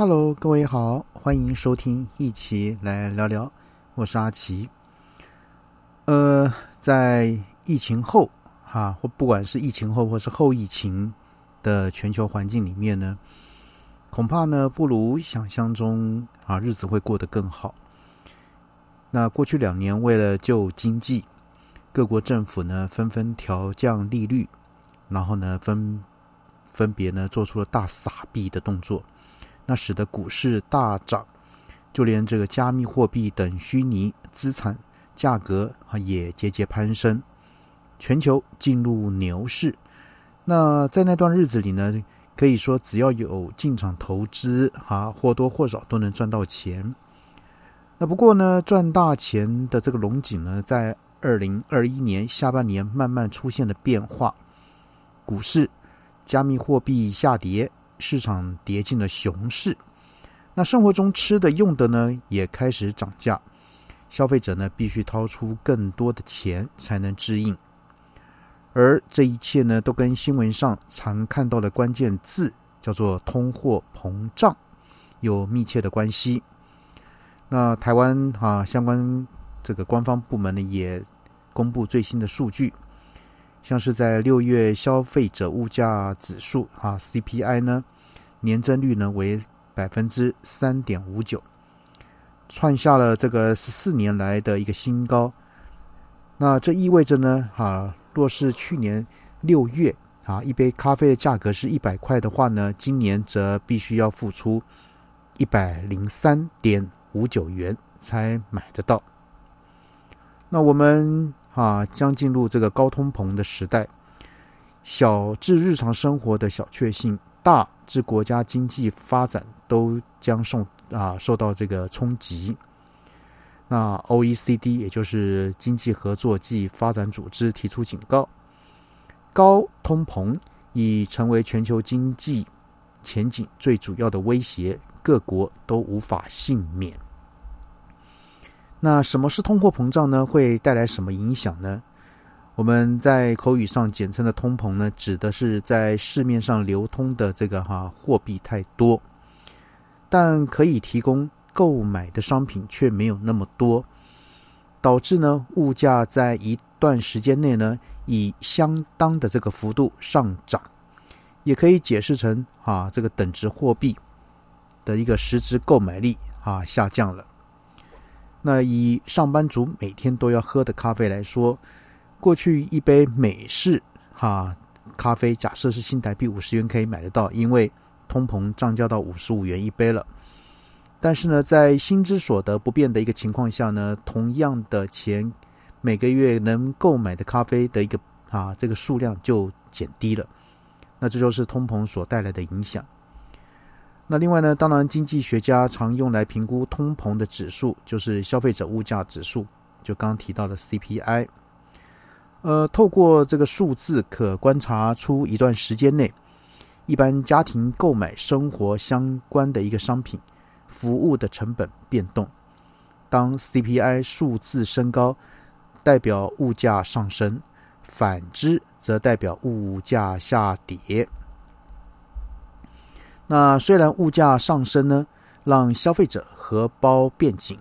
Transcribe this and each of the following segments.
Hello，各位好，欢迎收听，一起来聊聊。我是阿奇。呃，在疫情后，哈，或不管是疫情后或是后疫情的全球环境里面呢，恐怕呢不如想象中啊，日子会过得更好。那过去两年，为了救经济，各国政府呢纷纷调降利率，然后呢分分别呢做出了大撒币的动作。那使得股市大涨，就连这个加密货币等虚拟资产价格啊也节节攀升，全球进入牛市。那在那段日子里呢，可以说只要有进场投资啊，或多或少都能赚到钱。那不过呢，赚大钱的这个龙井呢，在二零二一年下半年慢慢出现了变化，股市、加密货币下跌。市场跌进了熊市，那生活中吃的用的呢也开始涨价，消费者呢必须掏出更多的钱才能支应，而这一切呢都跟新闻上常看到的关键字叫做通货膨胀有密切的关系。那台湾啊相关这个官方部门呢也公布最新的数据。像是在六月消费者物价指数啊 CPI 呢，年增率呢为百分之三点五九，创下了这个十四年来的一个新高。那这意味着呢，哈，若是去年六月啊一杯咖啡的价格是一百块的话呢，今年则必须要付出一百零三点五九元才买得到。那我们。啊，将进入这个高通膨的时代，小至日常生活的小确幸，大至国家经济发展都将受啊受到这个冲击。那 O E C D 也就是经济合作暨发展组织提出警告，高通膨已成为全球经济前景最主要的威胁，各国都无法幸免。那什么是通货膨胀呢？会带来什么影响呢？我们在口语上简称的通膨呢，指的是在市面上流通的这个哈货币太多，但可以提供购买的商品却没有那么多，导致呢物价在一段时间内呢以相当的这个幅度上涨，也可以解释成啊这个等值货币的一个实质购买力啊下降了。那以上班族每天都要喝的咖啡来说，过去一杯美式哈咖啡，假设是新台币五十元可以买得到，因为通膨涨价到五十五元一杯了。但是呢，在薪资所得不变的一个情况下呢，同样的钱每个月能购买的咖啡的一个啊这个数量就减低了。那这就是通膨所带来的影响。那另外呢，当然，经济学家常用来评估通膨的指数就是消费者物价指数，就刚刚提到的 CPI。呃，透过这个数字，可观察出一段时间内，一般家庭购买生活相关的一个商品、服务的成本变动。当 CPI 数字升高，代表物价上升；反之，则代表物价下跌。那虽然物价上升呢，让消费者荷包变紧，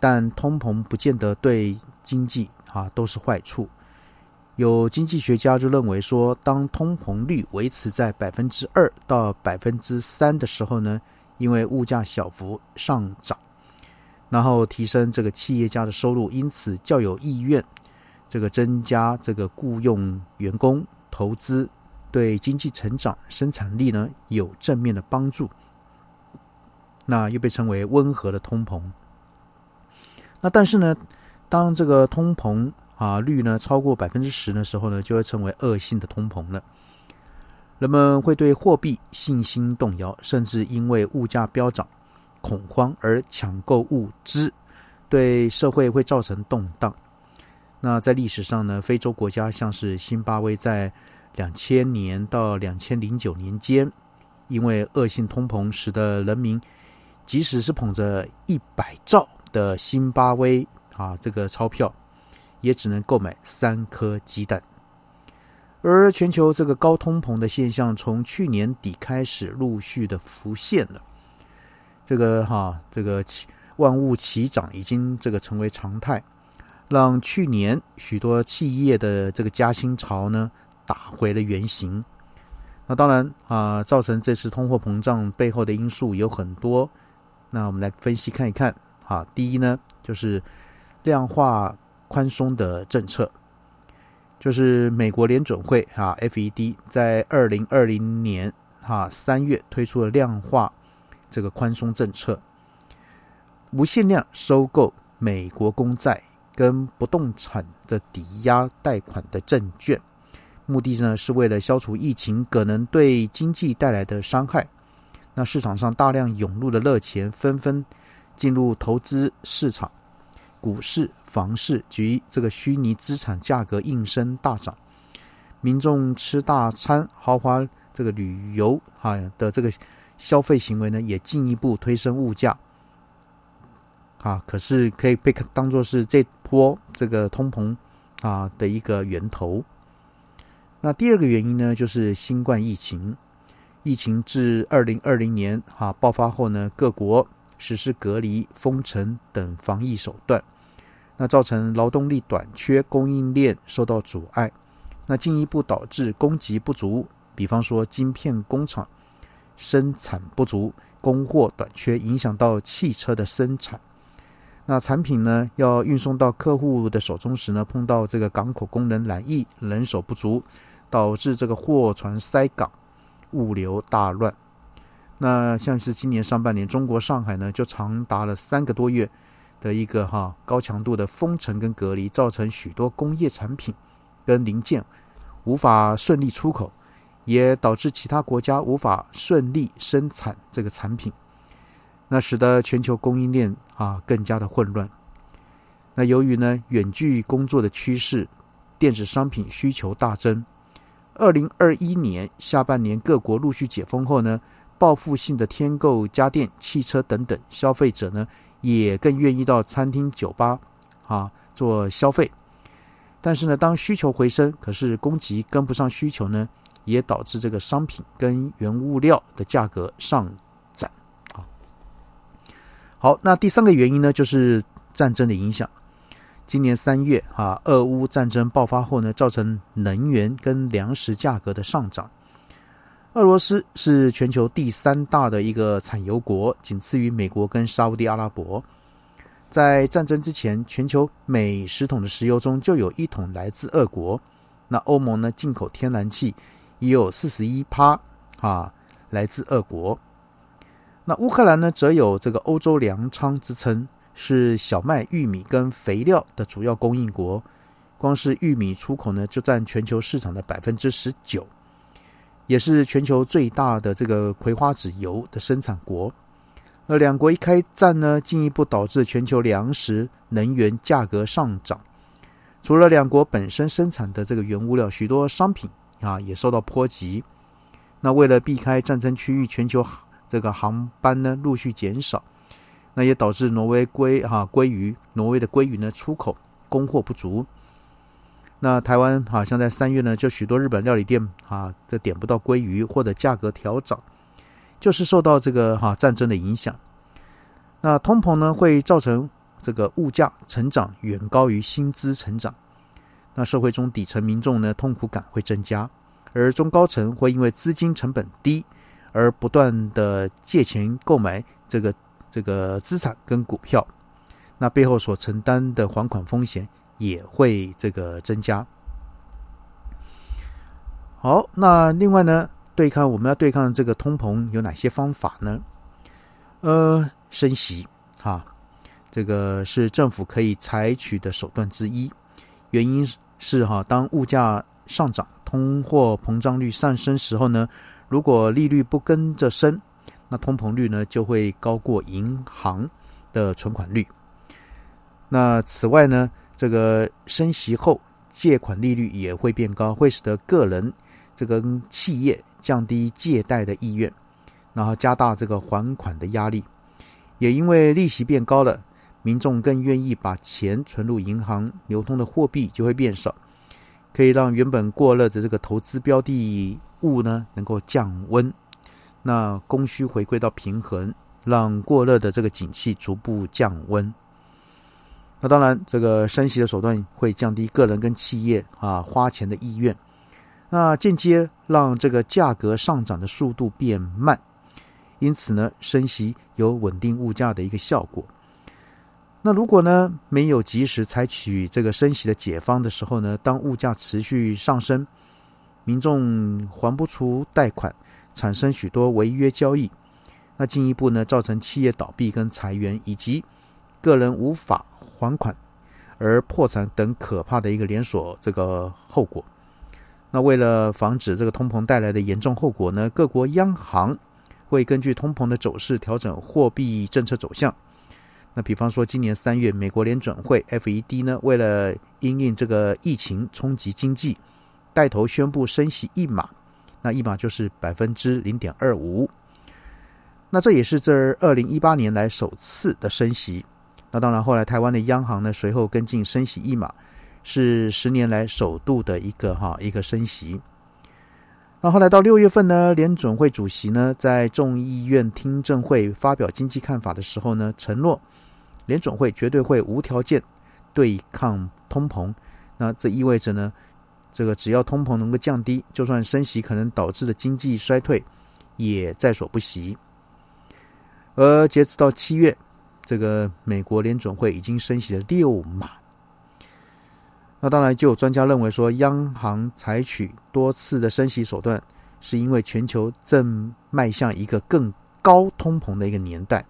但通膨不见得对经济啊都是坏处。有经济学家就认为说，当通膨率维持在百分之二到百分之三的时候呢，因为物价小幅上涨，然后提升这个企业家的收入，因此较有意愿这个增加这个雇佣员工投资。对经济成长、生产力呢有正面的帮助，那又被称为温和的通膨。那但是呢，当这个通膨啊率呢超过百分之十的时候呢，就会成为恶性的通膨了。人们会对货币信心动摇，甚至因为物价飙涨恐慌而抢购物资，对社会会造成动荡。那在历史上呢，非洲国家像是辛巴威在。两千年到两千零九年间，因为恶性通膨，使得人民即使是捧着一百兆的辛巴威啊这个钞票，也只能购买三颗鸡蛋。而全球这个高通膨的现象，从去年底开始陆续的浮现了。这个哈，这个万物齐涨已经这个成为常态，让去年许多企业的这个加薪潮呢打回了原形。那当然啊，造成这次通货膨胀背后的因素有很多。那我们来分析看一看。啊，第一呢，就是量化宽松的政策，就是美国联准会啊，FED 在二零二零年啊三月推出了量化这个宽松政策，无限量收购美国公债跟不动产的抵押贷款的证券，目的呢是为了消除疫情可能对经济带来的伤害。那市场上大量涌入的热钱纷纷。进入投资市场，股市、房市及这个虚拟资产价格应声大涨，民众吃大餐、豪华这个旅游哈的这个消费行为呢，也进一步推升物价。啊，可是可以被当做是这波这个通膨啊的一个源头。那第二个原因呢，就是新冠疫情，疫情自二零二零年哈爆发后呢，各国。实施隔离、封城等防疫手段，那造成劳动力短缺，供应链受到阻碍，那进一步导致供给不足。比方说，晶片工厂生产不足，供货短缺，影响到汽车的生产。那产品呢，要运送到客户的手中时呢，碰到这个港口工人染疫，人手不足，导致这个货船塞港，物流大乱。那像是今年上半年，中国上海呢就长达了三个多月的一个哈高强度的封城跟隔离，造成许多工业产品跟零件无法顺利出口，也导致其他国家无法顺利生产这个产品，那使得全球供应链啊更加的混乱。那由于呢远距工作的趋势，电子商品需求大增。二零二一年下半年各国陆续解封后呢。报复性的添购家电、汽车等等，消费者呢也更愿意到餐厅、酒吧啊做消费。但是呢，当需求回升，可是供给跟不上需求呢，也导致这个商品跟原物料的价格上涨。啊，好，那第三个原因呢，就是战争的影响。今年三月啊，俄乌战争爆发后呢，造成能源跟粮食价格的上涨。俄罗斯是全球第三大的一个产油国，仅次于美国跟沙地阿拉伯。在战争之前，全球每十桶的石油中就有一桶来自俄国。那欧盟呢，进口天然气也有四十一趴啊，来自俄国。那乌克兰呢，则有这个欧洲粮仓之称，是小麦、玉米跟肥料的主要供应国。光是玉米出口呢，就占全球市场的百分之十九。也是全球最大的这个葵花籽油的生产国，而两国一开战呢，进一步导致全球粮食、能源价格上涨。除了两国本身生产的这个原物料，许多商品啊也受到波及。那为了避开战争区域，全球这个航班呢陆续减少，那也导致挪威鲑哈鲑鱼，挪威的鲑鱼呢出口供货不足。那台湾好像在三月呢，就许多日本料理店啊，这点不到鲑鱼或者价格调涨，就是受到这个哈战争的影响。那通膨呢，会造成这个物价成长远高于薪资成长。那社会中底层民众呢，痛苦感会增加，而中高层会因为资金成本低而不断的借钱购买这个这个资产跟股票，那背后所承担的还款风险。也会这个增加。好，那另外呢，对抗我们要对抗这个通膨有哪些方法呢？呃，升息哈，这个是政府可以采取的手段之一。原因是哈，当物价上涨、通货膨胀率上升时候呢，如果利率不跟着升，那通膨率呢就会高过银行的存款率。那此外呢？这个升息后，借款利率也会变高，会使得个人这个企业降低借贷的意愿，然后加大这个还款的压力。也因为利息变高了，民众更愿意把钱存入银行，流通的货币就会变少，可以让原本过热的这个投资标的物呢能够降温，那供需回归到平衡，让过热的这个景气逐步降温。那当然，这个升息的手段会降低个人跟企业啊花钱的意愿，那间接让这个价格上涨的速度变慢。因此呢，升息有稳定物价的一个效果。那如果呢没有及时采取这个升息的解方的时候呢，当物价持续上升，民众还不出贷款，产生许多违约交易，那进一步呢造成企业倒闭跟裁员，以及个人无法还款而破产等可怕的一个连锁这个后果。那为了防止这个通膨带来的严重后果呢，各国央行会根据通膨的走势调整货币政策走向。那比方说，今年三月，美国联准会 （FED） 呢，为了因应这个疫情冲击经济，带头宣布升息一码，那一码就是百分之零点二五。那这也是这二零一八年来首次的升息。那当然，后来台湾的央行呢，随后跟进升息一码，是十年来首度的一个哈一个升息。那后来到六月份呢，联准会主席呢在众议院听证会发表经济看法的时候呢，承诺。联准会绝对会无条件对抗通膨，那这意味着呢，这个只要通膨能够降低，就算升息可能导致的经济衰退也在所不惜。而截止到七月，这个美国联准会已经升息了六码。那当然，就有专家认为说，央行采取多次的升息手段，是因为全球正迈向一个更高通膨的一个年代。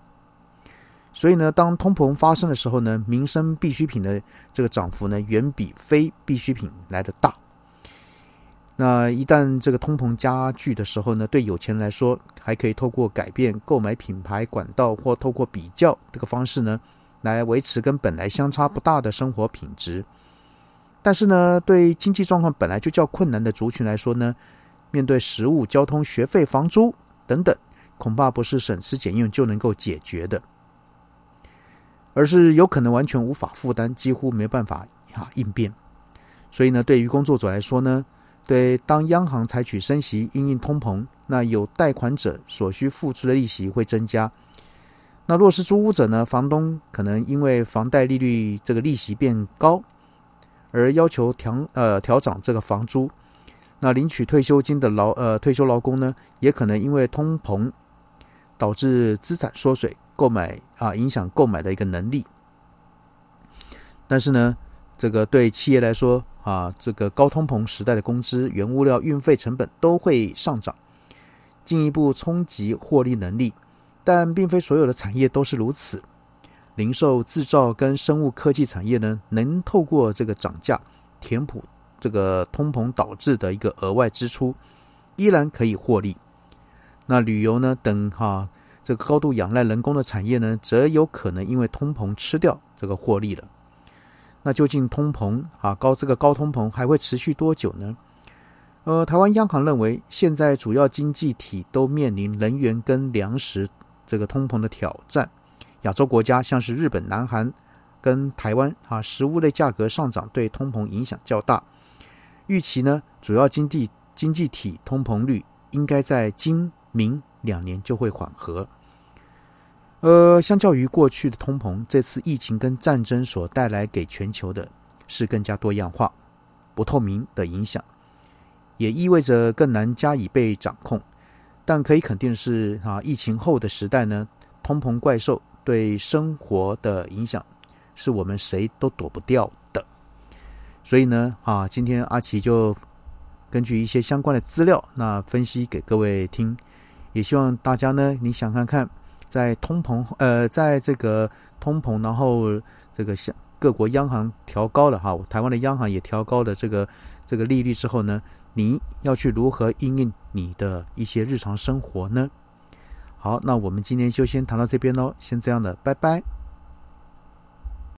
所以呢，当通膨发生的时候呢，民生必需品的这个涨幅呢，远比非必需品来的大。那一旦这个通膨加剧的时候呢，对有钱人来说，还可以透过改变购买品牌管道或透过比较这个方式呢，来维持跟本来相差不大的生活品质。但是呢，对经济状况本来就较困难的族群来说呢，面对食物、交通、学费、房租等等，恐怕不是省吃俭用就能够解决的。而是有可能完全无法负担，几乎没办法啊应变。所以呢，对于工作者来说呢，对当央行采取升息应应通膨，那有贷款者所需付出的利息会增加。那若是租屋者呢，房东可能因为房贷利率这个利息变高，而要求调呃调涨这个房租。那领取退休金的劳呃退休劳工呢，也可能因为通膨导致资产缩水。购买啊，影响购买的一个能力。但是呢，这个对企业来说啊，这个高通膨时代的工资、原物料、运费成本都会上涨，进一步冲击获利能力。但并非所有的产业都是如此。零售、制造跟生物科技产业呢，能透过这个涨价填补这个通膨导致的一个额外支出，依然可以获利。那旅游呢，等哈。这个高度仰赖人工的产业呢，则有可能因为通膨吃掉这个获利了。那究竟通膨啊高这个高通膨还会持续多久呢？呃，台湾央行认为，现在主要经济体都面临能源跟粮食这个通膨的挑战。亚洲国家像是日本、南韩跟台湾啊，食物类价格上涨对通膨影响较大。预期呢，主要经济经济体通膨率应该在今明。两年就会缓和。呃，相较于过去的通膨，这次疫情跟战争所带来给全球的是更加多样化、不透明的影响，也意味着更难加以被掌控。但可以肯定是，啊，疫情后的时代呢，通膨怪兽对生活的影响是我们谁都躲不掉的。所以呢，啊，今天阿奇就根据一些相关的资料，那分析给各位听。也希望大家呢，你想看看，在通膨呃，在这个通膨，然后这个像各国央行调高了哈，台湾的央行也调高了这个这个利率之后呢，你要去如何应用你的一些日常生活呢？好，那我们今天就先谈到这边喽，先这样的，拜拜。